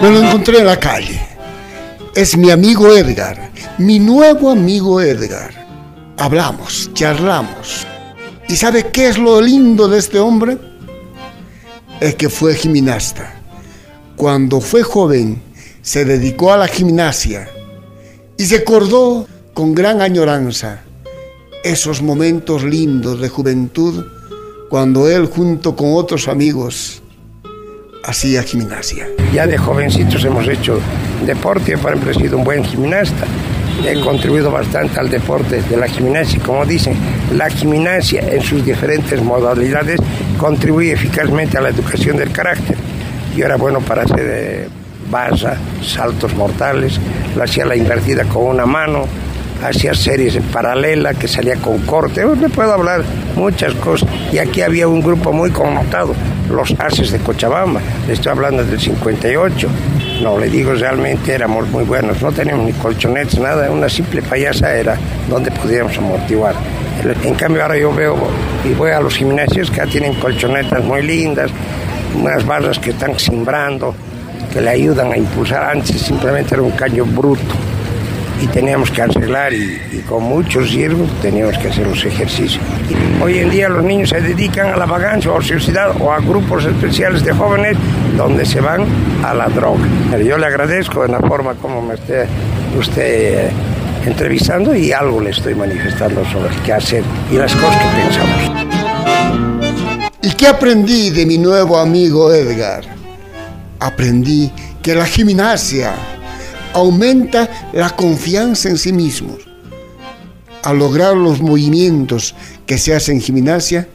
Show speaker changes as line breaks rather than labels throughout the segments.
Me lo encontré en la calle. Es mi amigo Edgar, mi nuevo amigo Edgar. Hablamos, charlamos. ¿Y sabe qué es lo lindo de este hombre? Es que fue gimnasta. Cuando fue joven, se dedicó a la gimnasia y se acordó con gran añoranza esos momentos lindos de juventud cuando él junto con otros amigos hacía gimnasia.
Ya de jovencitos hemos hecho deporte, por ejemplo he sido un buen gimnasta, he contribuido bastante al deporte de la gimnasia. Como dicen, la gimnasia en sus diferentes modalidades contribuye eficazmente a la educación del carácter. Yo era bueno para hacer eh, barra, saltos mortales, lo hacía invertida con una mano, hacía series en paralela que salía con corte, le puedo hablar muchas cosas. Y aquí había un grupo muy connotado, los Ases de Cochabamba, le estoy hablando del 58. No, le digo, realmente éramos muy buenos, no teníamos ni colchonetes, nada, una simple payasa era donde pudiéramos amortiguar. En cambio ahora yo veo y voy a los gimnasios que tienen colchonetas muy lindas, unas barras que están simbrando, que le ayudan a impulsar. Antes simplemente era un caño bruto y teníamos que arreglar y, con muchos riesgos teníamos que hacer los ejercicios. Hoy en día los niños se dedican a la vagancia o ociosidad o a grupos especiales de jóvenes donde se van a la droga. Yo le agradezco en la forma como me esté usted eh, entrevistando y algo le estoy manifestando sobre qué hacer y las cosas que pensamos.
¿Y qué aprendí de mi nuevo amigo Edgar? Aprendí que la gimnasia aumenta la confianza en sí mismos. Al lograr los movimientos que se hacen en gimnasia,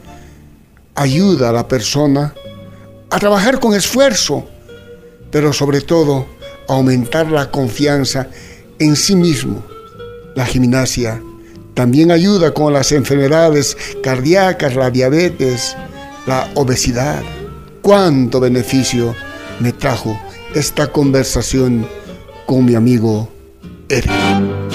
ayuda a la persona a trabajar con esfuerzo, pero sobre todo aumentar la confianza en sí mismo. La gimnasia también ayuda con las enfermedades cardíacas, la diabetes, la obesidad. ¿Cuánto beneficio me trajo esta conversación con mi amigo Eric.